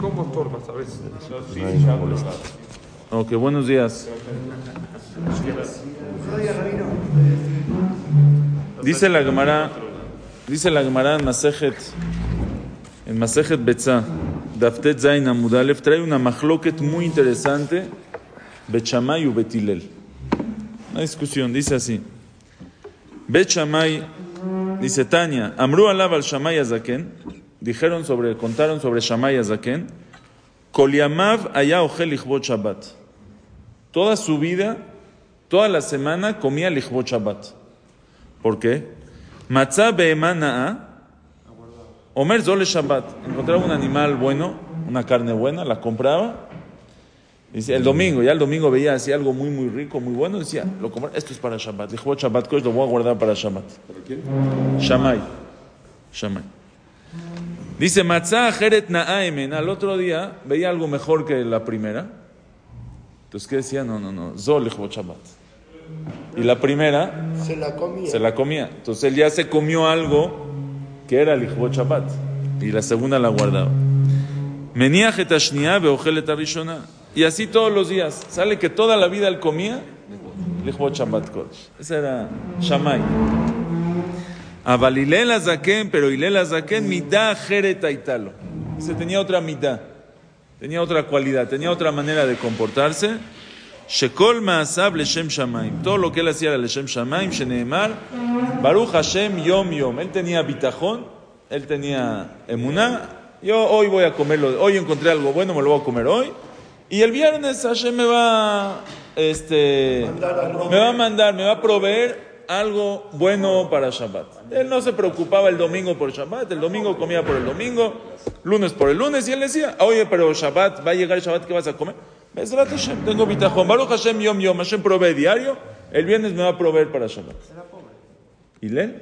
¿cómo estorbas a veces? Ok, buenos días. Dice la Gemara, dice la Gemara en Masejet, en Masejet Betza, Daftet Zain Amudalef, trae una machloket muy interesante, Bechamay u Betilel. Una discusión, dice así. Bechamay, dice Tania, Amru alab al Shamay Azaken, dijeron sobre, contaron sobre Shamay Azaken, Koliamav allá ojel Shabbat. Toda su vida, toda la semana comía lichbot Shabbat. ¿Por qué? Matzah be'emana'a, Omer Zole Shabbat. Encontraba un animal bueno, una carne buena, la compraba. Dice, el domingo, ya el domingo veía así algo muy, muy rico, muy bueno. Decía, lo compré, esto es para Shabbat. Lichbot Shabbat, lo voy a guardar para Shabbat. ¿Para quién? Shamay. Shamay. Dice Matzah Jeret Na'aimen. Al otro día veía algo mejor que la primera. Entonces, ¿qué decía? No, no, no. Zol Lichbot Shabbat. Y la primera Se la comía. se la comía. Entonces él ya se comió algo que era el Shabbat. Y la segunda la guardaba. Menía Beojelet Arishona. Y así todos los días. Sale que toda la vida él comía Lichbot Shabbat Kodesh. Ese era Shamay. Aval Hilel Azaken, pero Hilel Azaken, mitad Jeret Aitalo. Dice, tenía otra mitad. Tenía otra cualidad, tenía otra manera de comportarse. Shekol Maasab Leshem Shamaim. Todo lo que él hacía era Leshem Shamaim, Sheneemar, Baruch Hashem Yom Yom. Él tenía bitajón, él tenía emuná. Yo hoy voy a comerlo, hoy encontré algo bueno, me lo voy a comer hoy. Y el viernes Hashem me va, este, me va a mandar, me va a proveer algo bueno para Shabbat. Él no se preocupaba el domingo por Shabbat, el domingo comía por el domingo, lunes por el lunes, y él decía, oye, pero Shabbat, va a llegar Shabbat, ¿qué vas a comer? Bezrat Hashem, tengo bitajón. Baruch Hashem Yom Yom, Hashem provee diario, el viernes me va a proveer para Shabbat. ¿Hilel?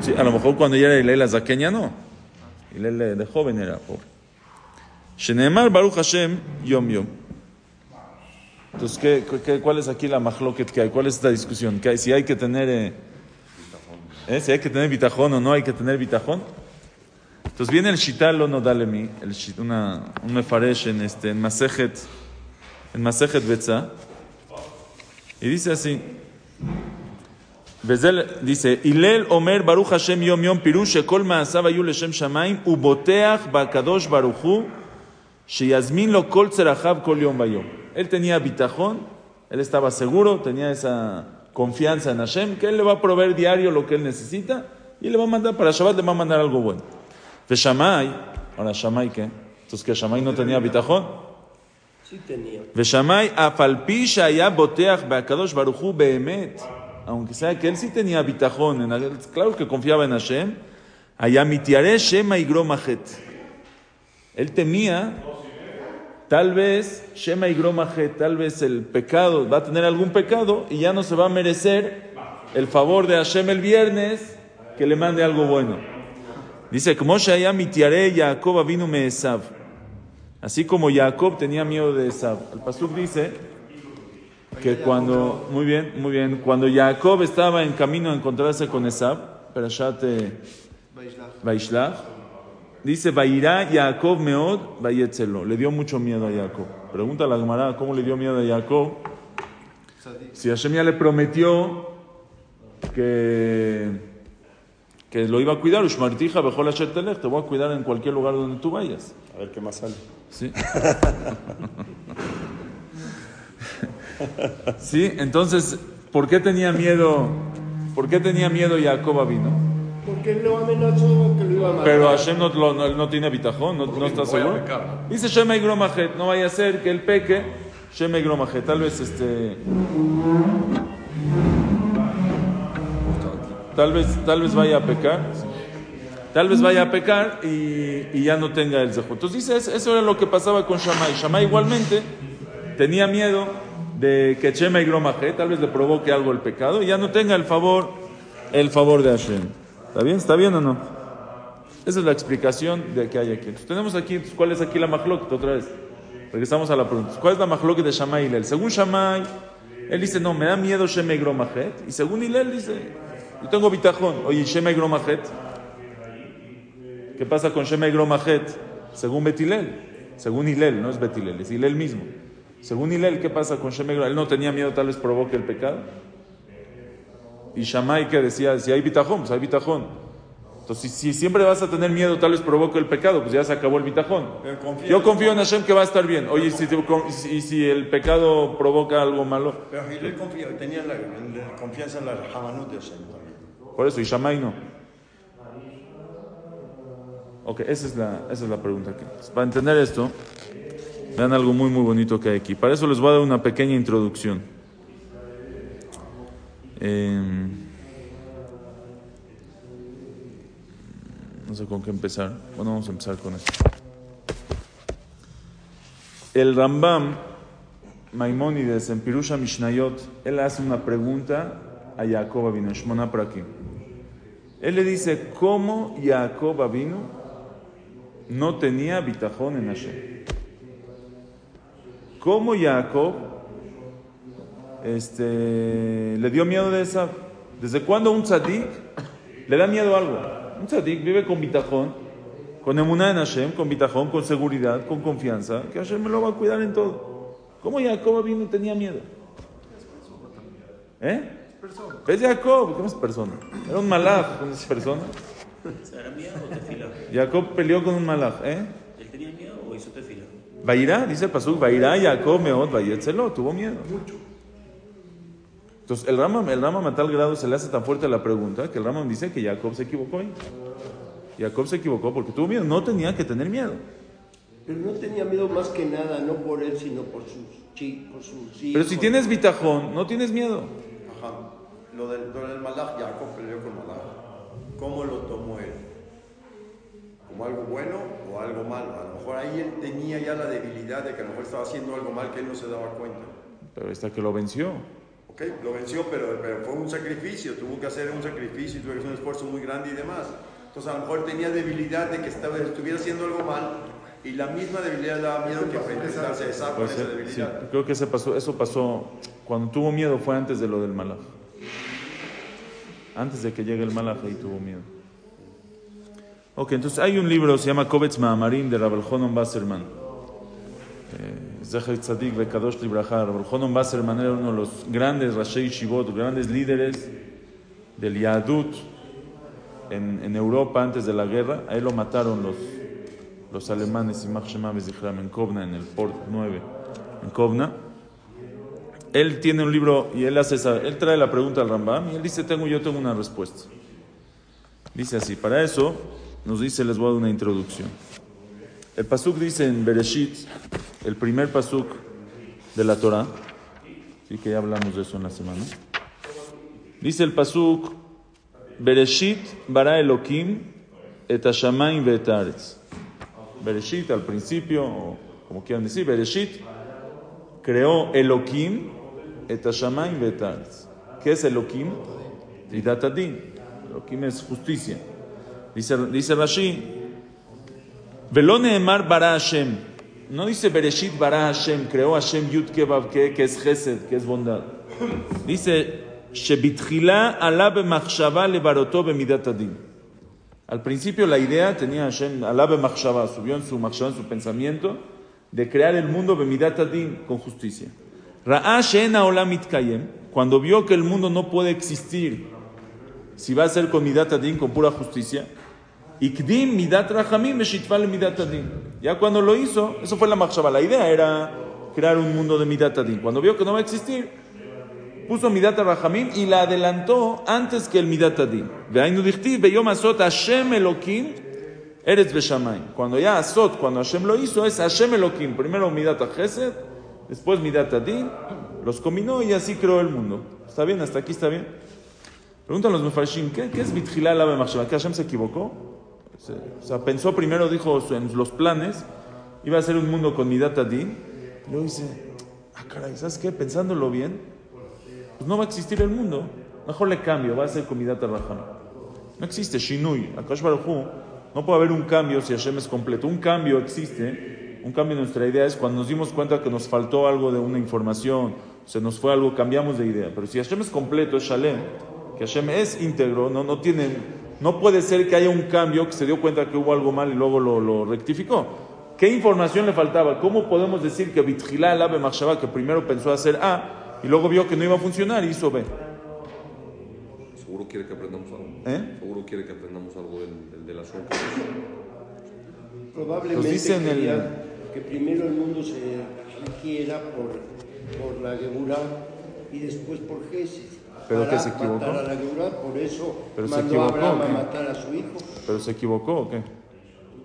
Sí, a lo mejor cuando ya era Hilel la zaqueña no. Hilel de, de joven era pobre. Shenemar Baruch Hashem Yom Yom. Entonces, ¿qué, qué, cuál es aquí la mahloket que hay? ¿Cuál es esta discusión? ¿Que hay? Si hay que tener... Eh, ¿eh? Si hay que tener bitajón o no hay que tener bitajón. Entonces viene el Shitalo no dale mi, el shit, una, un mefaresh en, este, en Masejet, en Masejet Betza, y dice así, Bezel, dice, Ilel Omer Baruch Hashem Yom Yom Pirush Shekol Maasav Ayu Leshem Shamaim Uboteach Bakadosh Baruchu Sheyazmin Lo Kol Tzerachav Kol Yom Bayom. Él tenía bitajón, él estaba seguro, tenía esa confianza en Hashem, que él le va a proveer diario lo que él necesita y le va a mandar para Shabbat, le va a mandar algo bueno. De Shammai, ahora Shammai qué? Entonces que Shammai no tenía bitajón. Sí tenía. Veshamay afalpi shaya boteach beakadosh baruchu beemet. Aunque sea que él sí tenía bitajón, en claro que confiaba en Hashem. Allá mitiare shema igromachet. Él temía, tal vez, shema igromachet, tal vez el pecado, va a tener algún pecado y ya no se va a merecer el favor de Hashem el viernes que le mande algo bueno. Dice, como shaya mitiare Jacob vino me Esav. Así como Jacob tenía miedo de Esab. El Pasuk dice que cuando, muy bien, muy bien, cuando Jacob estaba en camino a encontrarse con Esab, Perashat eh, Vaishlach, dice, Vairá Jacob meod vayetzelo. Le dio mucho miedo a Jacob. Pregunta a la Gemara, ¿cómo le dio miedo a Jacob? Si Hashem ya le prometió que, que lo iba a cuidar, Ushmartija, Bejol Asher Telech, te voy a cuidar en cualquier lugar donde tú vayas. A ver qué más sale. Sí. Sí, entonces, ¿por qué tenía miedo? ¿Por qué tenía miedo Jacob a vino? Pero Hashem no, lo- no- no tiene bitajón, no, no está seguro. Dice Shema y Gromajet, no vaya a ser que él peque. Shema y Gromajet, tal vez este. Tal vez, tal vez vaya a pecar. tal vez vaya a pecar y, y ya no tenga el zehut. Entonces dice, eso- eso era lo que pasaba con Shammai. Shammai igualmente tenía miedo de que Shema y Gromaje tal vez le provoque algo el pecado y ya no tenga el favor, el favor de Hashem. ¿Está bien? ¿Está bien o no? Esa es la explicación de que hay aquí. Tenemos aquí, ¿cuál es aquí la mahloket otra vez? Regresamos a la pregunta. ¿Cuál es la mahloket de Shammai y Hillel? Según Shammai, él dice, no, me da miedo Shema y según Hillel dice, yo tengo bitajón. Oye, Gromajet. ¿Qué pasa con Gromajet? Según Betilel. Según Hillel, no es Betilel, es Hillel mismo. Según Hillel, ¿qué pasa con Gromajet? Él no tenía miedo, tal vez provoque el pecado. Y Shammai que decía, si hay bitajón, pues hay bitajón. Entonces, si, si siempre vas a tener miedo, tal vez provoque el pecado, pues ya se acabó el bitajón. Confía Yo confío en Hashem que va a estar bien. Oye, si, te- y si, el pecado provoca algo malo, Pero Hillel confía, tenía la, la confianza en la Hamanut de Hashem también. por eso, y Shammai no. Ok, esa es la, esa es la pregunta aquí. Para entender esto, vean algo muy, muy bonito que hay aquí. Para eso les voy a dar una pequeña introducción. Em, no sé con qué empezar. Bueno, vamos a empezar con esto. El Rambam Maimónides en Pirusha Mishnayot, él hace una pregunta a Jacob Avinu, Shmona Prakim. Él le dice, ¿cómo Jacob Avinu no tenía bitajón en Hashem? ¿Cómo Jacob este, le dio miedo de esa? ¿Desde cuándo un tzadik le da miedo a algo? Un tzadik vive con bitajón, con emuná en Hashem, con bitajón, con seguridad, con confianza, que Hashem me lo va a cuidar en todo. ¿Cómo Jacob Avinu tenía miedo? ¿Eh? Es Jacob, ¿cómo es persona? Era un malach, ¿cómo es persona? ¿Era miedo o tefila? Jacob peleó con un malach, ¿eh? ¿Él tenía miedo o hizo tefila? Vairá, dice el pasuk, Vairá Jacob meot vayetzelo, tuvo miedo. Entonces, el Rama, el Rama a tal grado se le hace tan fuerte la pregunta que el Rama dice que Jacob se equivocó ahí. Jacob se equivocó porque tuvo miedo, no tenía que tener miedo. Pero no tenía miedo más que nada, no por él, sino por sus chicos, por sus hijos. Pero si tienes bitajón, no tienes miedo. Ajá. Lo del, lo del Malach, Jacob peleó con Malach. ¿Cómo lo tomó él? ¿Como algo bueno o algo malo? A lo mejor ahí él tenía ya la debilidad de que a lo mejor estaba haciendo algo mal que él no se daba cuenta. Pero esta que lo venció. Lo venció, pero, pero fue un sacrificio, tuvo que hacer un sacrificio, tuvo que hacer un esfuerzo muy grande y demás. Entonces a lo mejor tenía debilidad de que estaba, estuviera haciendo algo mal y la misma debilidad le daba miedo que enfrentarse a esa, con esa sí, debilidad. creo que ese pasó, eso pasó cuando tuvo miedo fue antes de lo del malaj. Antes de que llegue el malaj ahí tuvo miedo. Ok, entonces hay un libro, se llama Kovetz Maamarim de Rabel Honon Zecher Tzadik Bekadosh Libraja. Rabel Honon Wasserman era uno de los grandes Rashei Shivot, grandes líderes del Yadut en, en Europa antes de la guerra. A él lo mataron los, los alemanes, Imach Shema en Kovna, en el Port 9, en Kovna. Él tiene un libro y él hace esa, él trae la pregunta al Rambam y él dice, tengo, yo tengo una respuesta. Dice así, para eso nos dice, les voy a dar una introducción. El pasuk dice en Bereshit, el primer pasuk de la Torah, sí que ya hablamos de eso en la semana. Dice el pasuk, Bereshit bara Elohim et hashamayim. Bereshit al principio, o como quieran decir, Bereshit creó Elohim et hashamayim ve'et. ¿Qué es Elohim? Midat adin. Elohim es justicia. Dice, dice Rashi, Velo neemar bara Hashem. No dice Bereshit bara Hashem, creó Hashem Yud Kevav que, es Gesed, que es bondad. Dice, Shebitchila ala b'machshava levaroto b'midat adin. Al principio la idea tenía Hashem, ala b'machshava, subió en su machshava, en su pensamiento, de crear el mundo b'midat adin, con justicia. Ra'a she'en haolam mitkayem, cuando vio que el mundo no puede existir si va a ser con midat adin, con pura justicia, Ikdim midat rachamim meshitval midat adin. Ya cuando lo hizo, eso fue la machshava. La idea era crear un mundo de midat adin. Cuando vio que no va a existir, puso midat rachamim y la adelantó antes que el midat adin. Ve'ainu dichtiv beyom asot Hashem Elokim eretz beshamayim. Cuando ya asot, cuando Hashem lo hizo, es Hashem Elokim. Primero midat chesed, después midat adin, los combinó y así creó el mundo. ¿Está bien? ¿Hasta aquí está bien? Preguntan los mefarshim, ¿qué, qué es bitchila la? ¿Que Hashem se equivocó? Se- o sea, pensó primero, dijo en los planes, iba a ser un mundo con Midat Adin. Luego dice, ah, caray, ¿sabes qué? Pensándolo bien, pues no va a existir el mundo. Mejor le cambio, va a ser con Midat Rahman. No existe Shinui. Akash Baruj Hu, no puede haber un cambio si Hashem es completo. Un cambio existe. Un cambio en nuestra idea es cuando nos dimos cuenta que nos faltó algo de una información, se nos fue algo, cambiamos de idea. Pero si Hashem es completo, es Shalem, que Hashem es íntegro, no, no, tiene, no puede ser que haya un cambio que se dio cuenta que hubo algo mal y luego lo, lo rectificó. ¿Qué información le faltaba? ¿Cómo podemos decir que Bitjilá el Ave Machshava, que primero pensó hacer A y luego vio que no iba a funcionar y hizo B? Seguro quiere que aprendamos algo. ¿Eh? Seguro quiere que aprendamos algo del, del, de la Shon. Probablemente dicen el- quería que primero el mundo se por, por la Geburá y después por Jesús. Pero para que se equivocó. matar a la Geburá, por eso Pero se mandó equivocó, a Abraham ¿qué? a matar a su hijo. ¿Pero se equivocó o qué?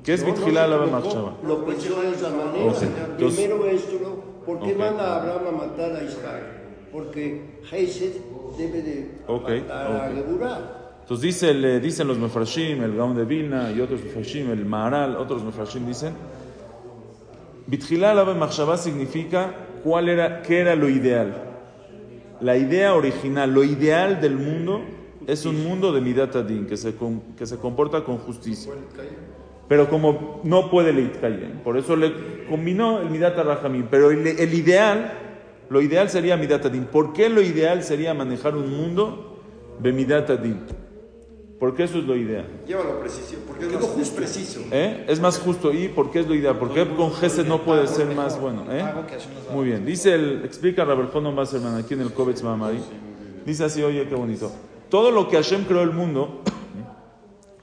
¿Qué es No, no Bitjilá se Ave equivocó, Machshava? Lo pensó de esa manera. Ok, entonces- Primero esto, ¿no? ¿por qué Ok. manda a Abraham a matar a Isaac? Porque Jesús debe de Ok, matar a. Geburá. Entonces dice, el- dicen los Mefarshim, el Gaon de Vilna y otros Mefarshim, el Maharal, otros Mefarshim dicen, Bitjilá Ave Machshava significa cuál era, qué era lo ideal. La idea original, lo ideal del mundo es un mundo de Midat Adin, que se, que se comporta con justicia. Pero como no puede Leitkayem, por eso le combinó el Midat Rahamim. Pero el, el ideal, lo ideal sería Midat Adin. ¿Por qué lo ideal sería manejar un mundo de Midat Adin? Porque eso es lo ideal. Llévalo preciso, porque es, más, es preciso. ¿Eh? Es más justo. ¿Y por qué es lo ideal? ¿Por qué con Gesed no puede ser más bueno? ¿Eh? Muy bien. Dice el, explica Rabel Jono Basserman aquí en el Kovetz Mamari. Dice así, oye, qué bonito. Todo lo que Hashem creó el mundo,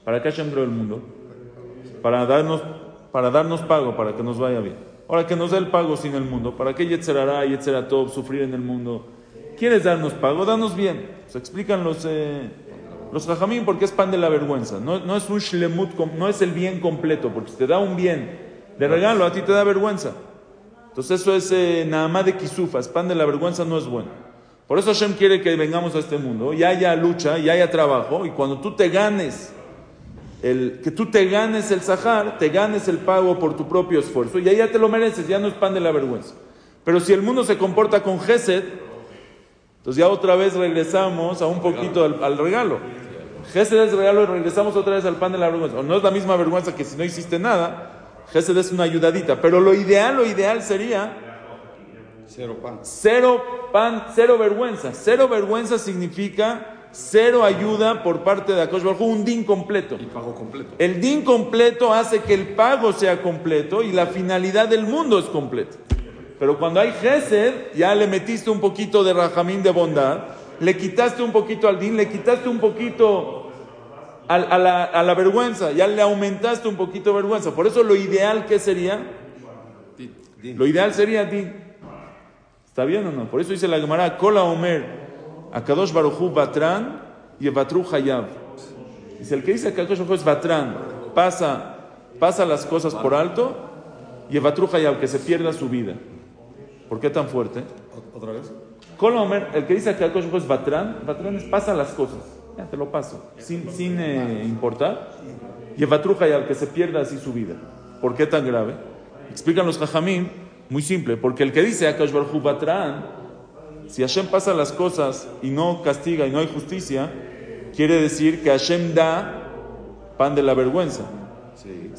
¿para qué Hashem creó el mundo? Para darnos, para darnos pago, para que nos vaya bien. Ahora que nos dé el pago sin el mundo, ¿para qué Yetzerará y Yetzeratov sufrir en el mundo? ¿Quieres darnos pago? Danos bien. Se explican los, eh, los jajamín porque es pan de la vergüenza. No, no es un shlemut, no es el bien completo, porque si te da un bien de regalo, a ti te da vergüenza. Entonces eso es eh, nada de kisufas, pan de la vergüenza no es bueno. Por eso Hashem quiere que vengamos a este mundo y haya lucha y haya trabajo y cuando tú te ganes el, que tú te ganes el sahar, te ganes el pago por tu propio esfuerzo y ahí ya te lo mereces, ya no es pan de la vergüenza. Pero si el mundo se comporta con Gesed, entonces ya otra vez regresamos a un poquito al, al regalo. Gesed es regalo y regresamos otra vez al pan de la vergüenza. O no es la misma vergüenza que si no hiciste nada, Gesed es una ayudadita. Pero lo ideal, lo ideal sería Cero pan. Cero pan, cero vergüenza. Cero vergüenza significa cero ayuda por parte de Akash Baruj Hu, un din completo. Y pago completo. El din completo hace que el pago sea completo y la finalidad del mundo es completa. Pero cuando hay Gesed, ya le metiste un poquito de rajamín de bondad, le quitaste un poquito al din, le quitaste un poquito a, la, a la vergüenza, ya le aumentaste un poquito de vergüenza. Por eso lo ideal que sería, lo ideal sería din. ¿Está bien o no? Por eso dice la Gemara, Kola Omer, Akadosh Baruchu Batran y Evatru Hayab. Dice, el que dice que Akadosh Baruj Hu es Batran, pasa, pasa las cosas por alto, y Evatru Hayab, que se pierda su vida. ¿Por qué tan fuerte? ¿Otra vez? Kola Omer, el que dice que Akadosh es Batran, Batran es pasa las cosas. Ya te lo paso, sin, sin eh, importar. Y Evatru Hayab, que se pierda así su vida. ¿Por qué tan grave? Explican los muy simple, porque el que dice Akadosh Baruj Hu Batran, si Hashem pasa las cosas y no castiga y no hay justicia, quiere decir que Hashem da pan de la vergüenza.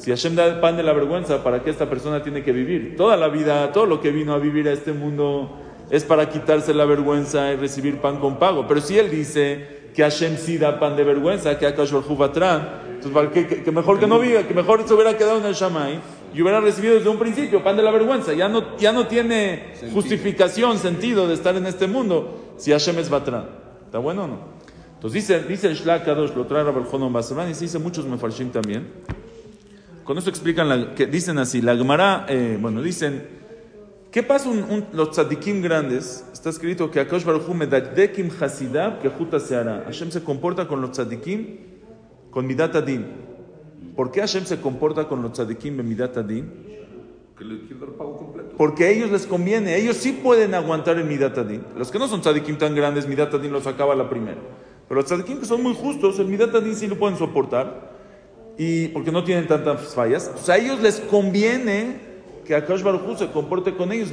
Si Hashem da el pan de la vergüenza, ¿para qué esta persona tiene que vivir? Toda la vida, todo lo que vino a vivir a este mundo es para quitarse la vergüenza y recibir pan con pago. Pero si él dice que Hashem sí da pan de vergüenza, que Akash Batran, entonces que, que mejor que no viva, que mejor se hubiera quedado en el Shamay y hubiera recibido desde un principio pan de la vergüenza. Ya no, ya no tiene justificación, sentido de estar en este mundo si Hashem es Batran. ¿Está bueno o no? Entonces dice, dice el lo trae Rabel Jonon Basran y se dice muchos mefarshim también. Con eso explican, la- que dicen así, la Gemara, eh, bueno, dicen, ¿qué pasa un, un- los tzadikim grandes? Está escrito que Akash Baruch Hu medakdekim hasidab que juta se hará. Hashem se comporta con los tzadikim con midat adin. ¿Por qué Hashem se comporta con los tzadikim en midat adin? Que le quiere dar pago completo. Porque a ellos les conviene, ellos sí pueden aguantar el Midat Adin. Los que no son tzadikim tan grandes, Midat Adin los acaba la primera. Pero los tzadikim que son muy justos, el Midat Adin sí lo pueden soportar. Y porque no tienen tantas fallas. Entonces a ellos les conviene que Akash Baruj se comporte con ellos,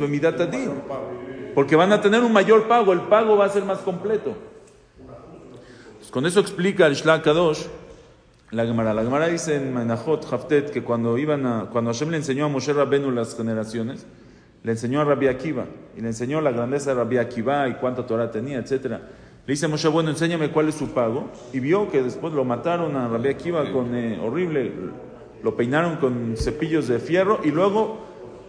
porque van a tener un mayor pago, el pago va a ser más completo. Pues con eso explica el Shlach Kadosh la Gemara. La Gemara dice en Menachot Haftet que cuando iban a, cuando Hashem le enseñó a Moshe Rabbenu las generaciones, le enseñó a Rabbi Akiva y le enseñó la grandeza de Rabbi Akiva y cuánta Torah tenía, etcétera. Le dice a Moshe, bueno, enséñame cuál es su pago. Y vio que después lo mataron a Rabbi Akiva con eh, horrible, lo peinaron con cepillos de fierro y luego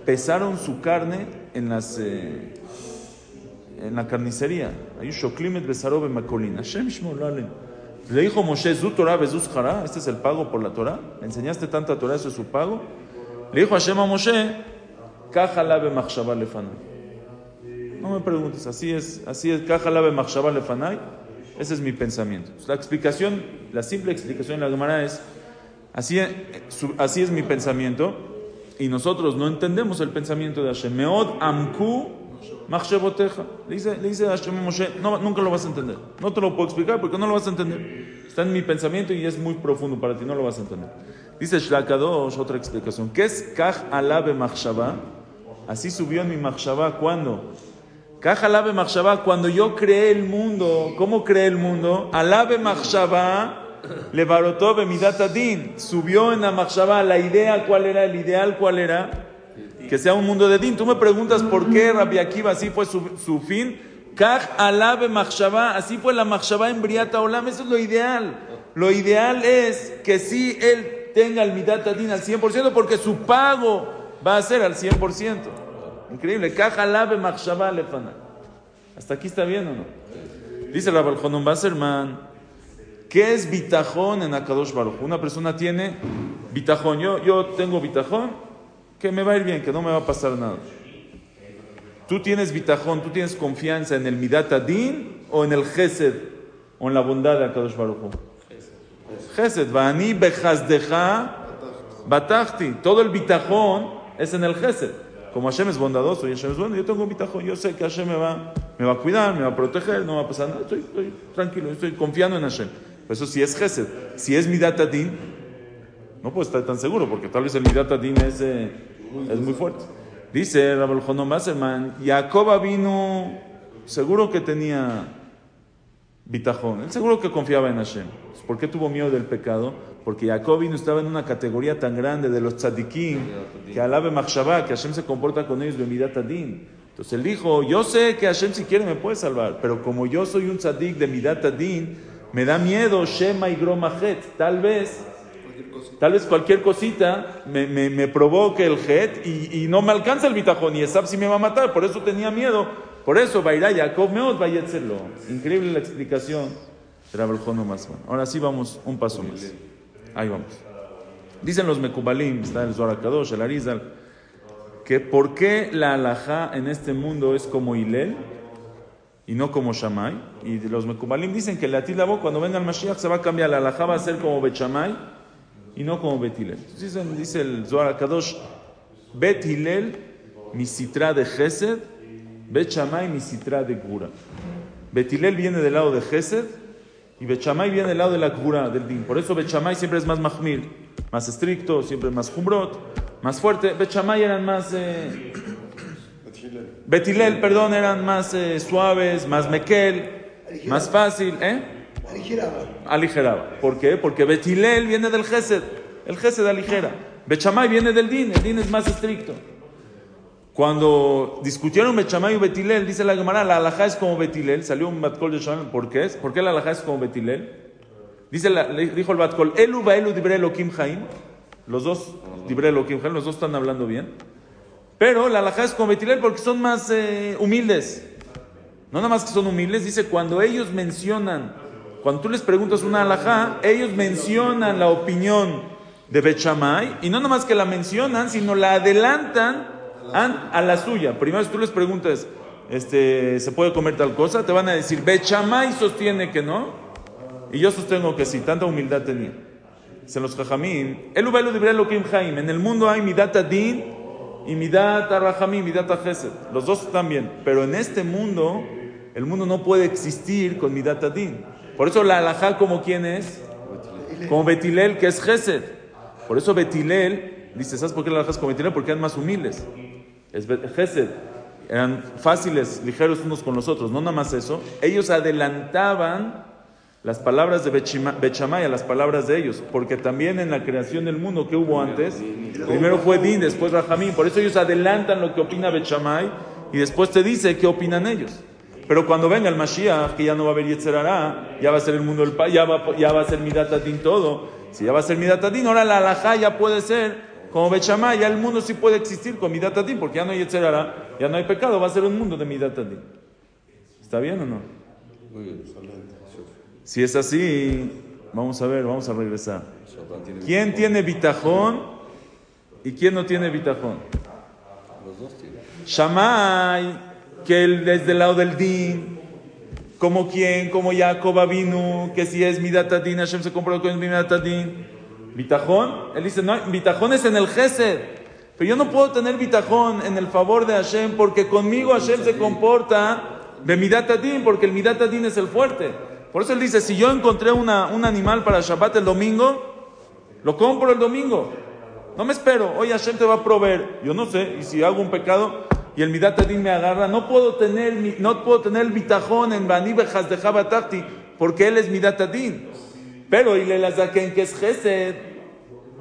pesaron su carne en las eh, en la carnicería. Le dijo Moshe, Zu Torah Jara, este es el pago por la Torah. ¿Le enseñaste tanta Torah, eso es su pago? Le dijo Hashem a Moshe, Kajalabe Machshava Lefanai. Me preguntes, así es, así es, Kajalabe Machshava Lefanai. Ese es mi pensamiento. La explicación, la simple explicación de la Gemara es, así, así es mi pensamiento, y nosotros no entendemos el pensamiento de Hashem. Meod Amku Machshavoteja. Le dice, le dice Hashem Moshe, nunca lo vas a entender. No te lo puedo explicar porque no lo vas a entender. Está en mi pensamiento y es muy profundo para ti, no lo vas a entender. Dice Shlakadosh, otra explicación. ¿Qué es Kaj Alabe Machshava? Así subió en mi Machshava, ¿cuándo? Kaj Alabe Machshava, cuando yo creé el mundo. ¿Cómo creé el mundo? Alabe Machshava. Levarotó Bemidat Adin. Subió en la Machshava la idea, ¿cuál era? El ideal, ¿cuál era? que sea un mundo de din. Tú me preguntas por qué Rabbi Akiva así fue su, su fin. Kaj alabe machshava, así fue la machshava en Briata Olam, eso es lo ideal. Lo ideal es que sí él tenga el midat adin al 100% porque su pago va a ser al 100%. Increíble. ¿Hasta aquí está bien o no? Dice Rabbi Jonon Basserman, ¿qué es bitajón en Akadosh Baruch? Una persona tiene bitajón. Yo, yo tengo bitajón, que me va a ir bien, que no me va a pasar nada. Tú tienes bitajón, tú tienes confianza en el Midat Adin o en el Gesed o en la bondad de Akadosh Baruch. Gesed, Vani Bejazdeja Batachti. Todo el bitajón es en el Gesed. Como Hashem es bondadoso y Hashem es bueno, yo tengo bitajón. Yo sé que Hashem me va, me va a cuidar, me va a proteger, no va a pasar nada. Estoy, tranquilo, estoy confiando en Hashem. Eso sí es Gesed. Si es Midat Adin, no puedo estar tan seguro porque tal vez el Midat Adin es, eh, es muy fuerte. Dice Rabel Jonom Basserman, Jacob vino, seguro que tenía bitajón, él seguro que confiaba en Hashem. ¿Por qué tuvo miedo del pecado? Porque Jacob estaba en una categoría tan grande de los tzadikim, que alabe machshavá, que Hashem se comporta con ellos de Midat Adin. Entonces él dijo, yo sé que Hashem si quiere me puede salvar, pero como yo soy un tzadik de Midat Adin, me da miedo Shema y Gromajet, tal vez Tal vez cualquier cosita me, me, me provoque el jet y, y no me alcanza el bitajón y Esab si me va a matar, por eso tenía miedo. Por eso, Bairá Jacob Meot Vayetzerlo. Increíble la explicación. Ahora sí vamos un paso más. Ahí vamos. Dicen los Mekubalim, está el Zohar Kadosh, el Arizal, que por qué la alajá en este mundo es como Hilel y no como Shammai. Y los Mekubalim dicen que la Tilabo cuando venga el Mashiach se va a cambiar, la alajá va a ser como Bet Shammai y no como Bet Hillel. Dice, el Zohar Kadosh, Bet Hillel, mi citra de Gesed, Bet Shammai, mi citra de Gura. Bet Hillel viene del lado de Gesed y Bet Shammai viene del lado de la Gura, del Din. Por eso Bet Shammai siempre es más mahmir, más estricto, siempre más jumbrot, más fuerte. Bet Shammai eran más... Eh, Bet Hillel, perdón, eran más eh, suaves, más mekel, más fácil, ¿eh? Aligeraba. aligeraba. ¿Por qué? Porque Betilel viene del Gesed. El Gesed aligera. Bechamay viene del Din. El Din es más estricto. Cuando discutieron Bechamay y Betilel, dice la Gemara, la alajá es como Betilel. Salió un Batkol de Shalom. ¿Por qué? ¿Por qué la alajá es como Betilel? Dice la- dijo el Batkol, Elu Baelu Dibre Elohim Haim. Los dos, Dibre Elohim Haim, los dos están hablando bien. Pero la alajá es como Betilel porque son más eh, humildes. No nada más que son humildes, dice cuando ellos mencionan, cuando tú les preguntas una alajá, ellos mencionan la opinión de Bechamay y no nada más que la mencionan, sino la adelantan a, a la suya. Primero si tú les preguntas, este, ¿se puede comer tal cosa? Te van a decir, Bechamay sostiene que no y yo sostengo que sí, tanta humildad tenía. Dicen los jajamín, el Elohim Haim, en el mundo hay midat adin y midat arrahamim, midat chesed. Los dos están bien, pero en este mundo, el mundo no puede existir con midat adin. Por eso la alajá como quién es? Como Betilel, que es chesed. Por eso Betilel, dice, ¿sabes por qué la alajá es con Betilel? Porque eran más humildes. Es Gesed. Eran fáciles, ligeros unos con los otros. No nada más eso. Ellos adelantaban las palabras de Bechamay las palabras de ellos. Porque también en la creación del mundo que hubo antes, primero fue Din, después Rahamín. Por eso ellos adelantan lo que opina Bechamay y después te dice qué opinan ellos. Pero cuando venga el Mashiach, que ya no va a haber Yetzerará, ya va a ser el mundo del pa, ya va, ya va a ser Midat Adin todo. Si ya va a ser Midat Adin, ahora la alajá ya puede ser como Bechamá, ya el mundo sí puede existir con Midat Adin, porque ya no hay Yetzerará, ya no hay pecado, va a ser un mundo de Midat Adin. ¿Está bien o no? Muy bien. Si es así, vamos a ver, vamos a regresar. ¿Quién tiene bitajón y quién no tiene bitajón? Los dos tienen. Shammai, que él desde el lado del din, como quien, como Jacob vino, que si es Midatadin, Hashem se compró con Midatadin. Bitajón, él dice, no, bitajón es en el Gesed. Pero yo no puedo tener bitajón en el favor de Hashem porque conmigo Hashem se comporta de Midatadin, porque el Midatadin es el fuerte. Por eso él dice, si yo encontré una, un animal para Shabbat el domingo, lo compro el domingo. No me espero. Oye, Hashem te va a proveer. Yo no sé. Y si hago un pecado y el Midat Adin me agarra, no puedo tener, no puedo tener bitajón en Bejas de porque él es Midat Adin. Pero Hilel Azaken, que es Gesed,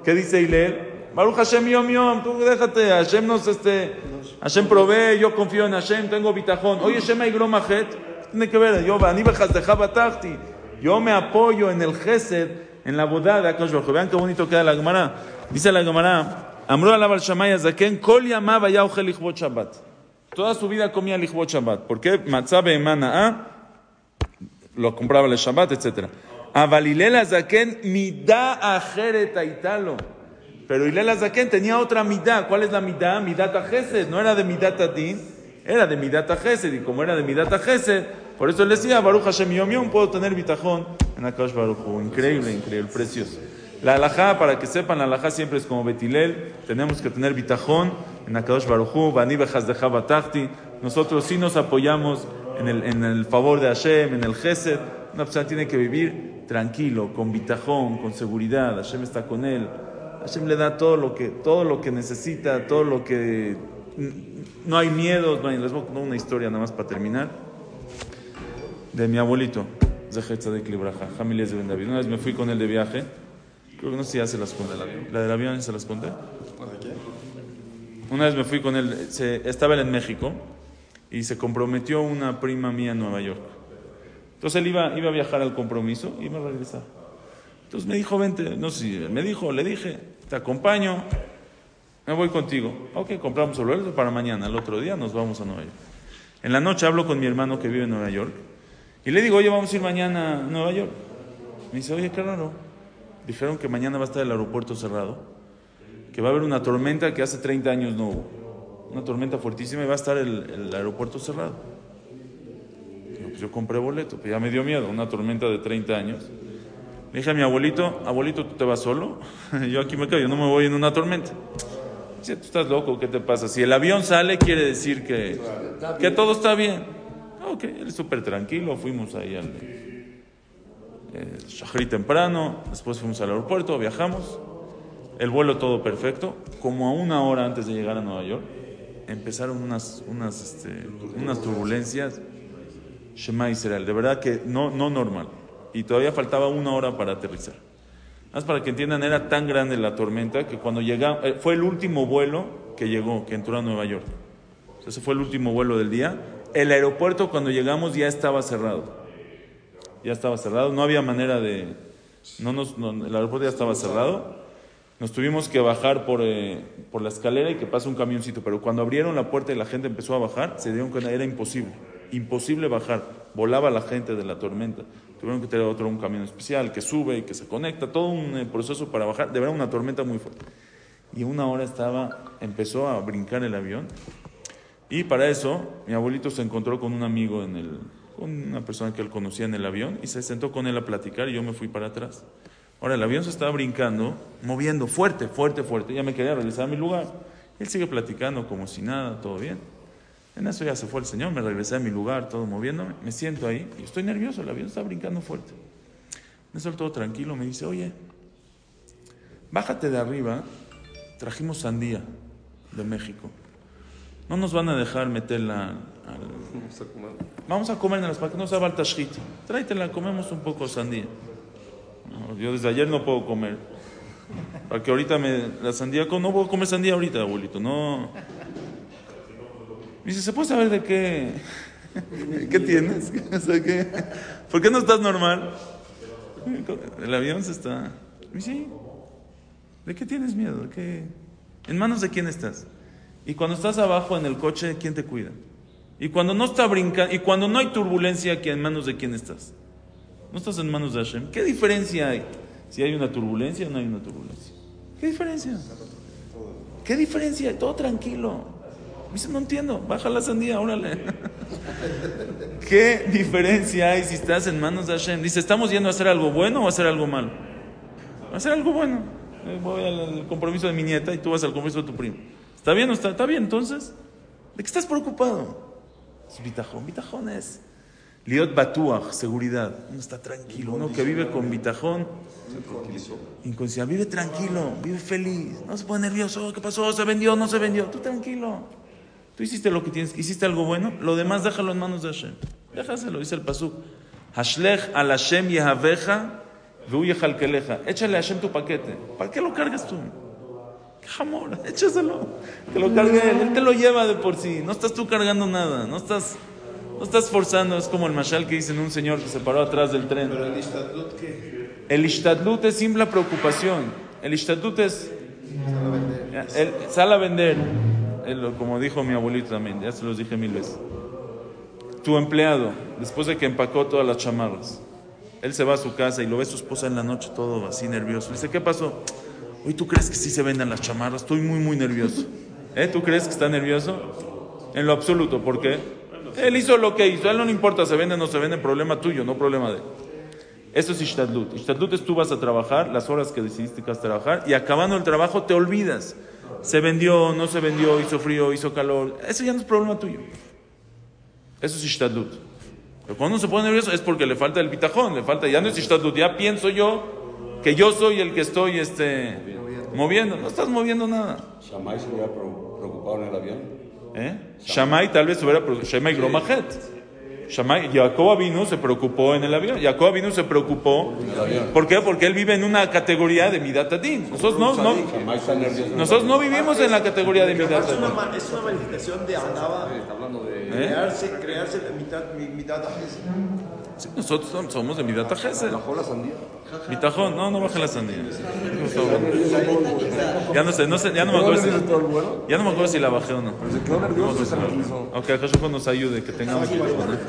¿qué dice Hilel? Baruch Hashem Yom Yom, tú déjate, Hashem nos, este, Hashem provee, yo confío en Hashem, tengo bitajón. Oye, Shema y Gromajet, tiene que ver, yo, yo me apoyo en el Gesed, en la boda de Akash. Vean qué bonito queda la Gemara. Dice la Gemara, Amru alav al Shamay Azaken, kol yamaba ya ojel lichbot Shabbat. Toda su vida comía lichbot Shabbat. ¿Por qué? Matzah be'emana lo compraba el Shabbat, Hilel Azaken midá ajeret aitalo. Pero Hilel Azaken tenía otra midá. ¿Cuál es la midá? Midat Gesed. No era de midat Adin, era de midat Gesed. Y como era de midat Gesed, por eso él decía, Baruch Hashem Yom Yom, puedo tener bitajón en Akash Baruch. Increíble, increíble, precioso. La alajá, para que sepan, la alajá siempre es como Betilel. Tenemos que tener bitajón en Akadosh Baruj Hu, Bani Jabatachti. Nosotros sí nos apoyamos en el, en el favor de Hashem, en el Gesed. Una persona tiene que vivir tranquilo, con bitajón, con seguridad. Hashem está con él. Hashem le da todo lo que, todo lo que necesita, todo lo que... No hay miedos, no hay... Les voy a contar una historia nada más para terminar. De mi abuelito, Zehet Tzadik Libraja, Jamilés de Ben David. Una vez me fui con él de viaje. Creo que no sé si ya se las conté. La del avión se las conté. Una vez me fui con él, se- estaba él en México y se comprometió una prima mía en Nueva York. Entonces él iba, iba a viajar al compromiso y iba a regresar. Entonces me dijo, vente, no sé me dijo, le dije, te acompaño, me voy contigo. Ok, compramos el vuelo para mañana, el otro día nos vamos a Nueva York. En la noche hablo con mi hermano que vive en Nueva York y le digo, oye, vamos a ir mañana a Nueva York. Me dice, oye, qué raro. Dijeron que mañana va a estar el aeropuerto cerrado, que va a haber una tormenta que hace 30 años no hubo. Una tormenta fuertísima y va a estar el aeropuerto cerrado. Pues yo compré boleto, pero ya me dio miedo, una tormenta de 30 años. Le dije a mi abuelito, abuelito, ¿tú te vas solo? yo aquí me quedo, yo no me voy en una tormenta. Dice, tú estás loco, ¿qué te pasa? Si el avión sale, quiere decir que, que todo está bien. Ok, él súper tranquilo, fuimos ahí al eh, Shahri temprano, después fuimos al aeropuerto, viajamos, el vuelo todo perfecto, como a una hora antes de llegar a Nueva York, empezaron unas, unas, este, unas turbulencias, Shema de verdad que no, no normal, y todavía faltaba una hora para aterrizar. Más para que entiendan, era tan grande la tormenta que cuando llegamos, eh, fue el último vuelo que llegó, que entró a Nueva York. Ese fue el último vuelo del día. El aeropuerto cuando llegamos ya estaba cerrado. Ya estaba cerrado, no había manera de... No nos, no, el aeropuerto ya estaba cerrado. Nos tuvimos que bajar por, eh, por la escalera y que pasa un camioncito. Pero cuando abrieron la puerta y la gente empezó a bajar, se dieron cuenta era imposible. Imposible bajar. Volaba la gente de la tormenta. Tuvieron que tener otro un camión especial que sube y que se conecta. Todo un eh, proceso para bajar. De verdad una tormenta muy fuerte. Y una hora estaba, empezó a brincar el avión. Y para eso, mi abuelito se encontró con un amigo en el, con una persona que él conocía en el avión y se sentó con él a platicar y yo me fui para atrás. Ahora el avión se estaba brincando, moviendo fuerte, fuerte, fuerte. Ya me quería regresar mi lugar. Él sigue platicando como si nada, todo bien. En eso ya se fue el señor, me regresé a mi lugar, todo moviéndome. Me siento ahí y estoy nervioso, el avión está brincando fuerte. Me soltó tranquilo, me dice, oye, bájate de arriba, trajimos sandía de México. No nos van a dejar meterla al... Vamos a comer. Vamos a comer en las para que no se el tashkit. Tráetela, comemos un poco de sandía. No, yo desde ayer no puedo comer. Para que ahorita me, la sandía, no puedo comer sandía ahorita, abuelito, no. Me dice, ¿se puede saber de qué? ¿Qué tienes? O sea, ¿qué? ¿Por qué no estás normal? El avión se está. Me dice, "Sí. ¿de qué tienes miedo? ¿De qué? ¿En manos de quién estás? Y cuando estás abajo en el coche, ¿quién te cuida? Y cuando no está brincando, y cuando no hay turbulencia, ¿en manos de quién estás? No estás en manos de Hashem. ¿Qué diferencia hay? Si hay una turbulencia o no hay una turbulencia. ¿Qué diferencia? ¿Qué diferencia? Todo tranquilo. Me dice, no entiendo. Baja la sandía, órale. ¿Qué diferencia hay si estás en manos de Hashem? Dice, ¿estamos yendo a hacer algo bueno o a hacer algo malo? A hacer algo bueno. Eh, Voy al compromiso de mi nieta y tú vas al compromiso de tu primo. ¿Está bien o está? ¿Está bien entonces? ¿De qué estás preocupado? Es bitajón. Bitajón es liot batuach, seguridad. Uno está tranquilo. Uno que vive con bitajón, inconsciencia, vive tranquilo, vive feliz. No se pone nervioso. ¿Qué pasó? ¿Se vendió? ¿No se vendió? Tú tranquilo. Tú hiciste lo que tienes, hiciste algo bueno. Lo demás déjalo en manos de Hashem. Déjaselo, dice el pasuk. Hashlech al Hashem yehaveja yechalkeleja. Échale a Hashem tu paquete. ¿Para qué lo cargas tú? ¡Qué jamón! Échaselo. Que lo cargue él. Él te lo lleva de por sí. No estás tú cargando nada. No estás, no estás forzando. Es como el mashal que dicen un señor que se paró atrás del tren. Pero el Istadlut, ¿qué? El ishtadlut es simple preocupación. El ishtadlut es... El, sal a vender. Como dijo mi abuelito también, ya se los dije mil veces. Tu empleado, después de que empacó todas las chamarras, él se va a su casa y lo ve su esposa en la noche todo así nervioso. Le dice, ¿qué pasó? Hoy tú crees que sí se venden las chamarras, estoy muy, muy nervioso. ¿Eh? ¿Tú crees que está nervioso? En lo absoluto, ¿por qué? Él hizo lo que hizo, a él no le importa, se vende o no se vende, problema tuyo, no problema de él. Eso es Ishtadlut. Ishtadlut es tú vas a trabajar las horas que decidiste que vas a trabajar y acabando el trabajo te olvidas. Se vendió, no se vendió, hizo frío, hizo calor. Eso ya no es problema tuyo. Eso es Ishtadlut. Pero cuando uno se pone nervioso es porque le falta el bitajón, le falta, ya no es Ishtadlut, ya pienso yo que yo soy el que estoy este, moviendo. No estás moviendo nada. Shammai se hubiera preocupado en el avión. ¿Eh? Shammai tal vez hubiera preocupado. Shammai Gromajet. Shammai, Jacob Avinu se preocupó en el avión. Jacob Avinu se preocupó. ¿Por qué? Porque él vive en una categoría de Midat Adin. Nosotros no, no, nosotros no vivimos en la categoría de Midat Es una, manifestación de Anaba, ¿Eh? crearse, crearse la mitad, mi- mitad Sí, nosotros som- somos de Midat Hesed. Bajó la sandía. Bitajón, no, no baje la sandía. Ya no sé, no sé, ya no me acuerdo si, ya no me acuerdo si la bajé o no. Ok, Hashem nos ayude, que tengamos ¿eh?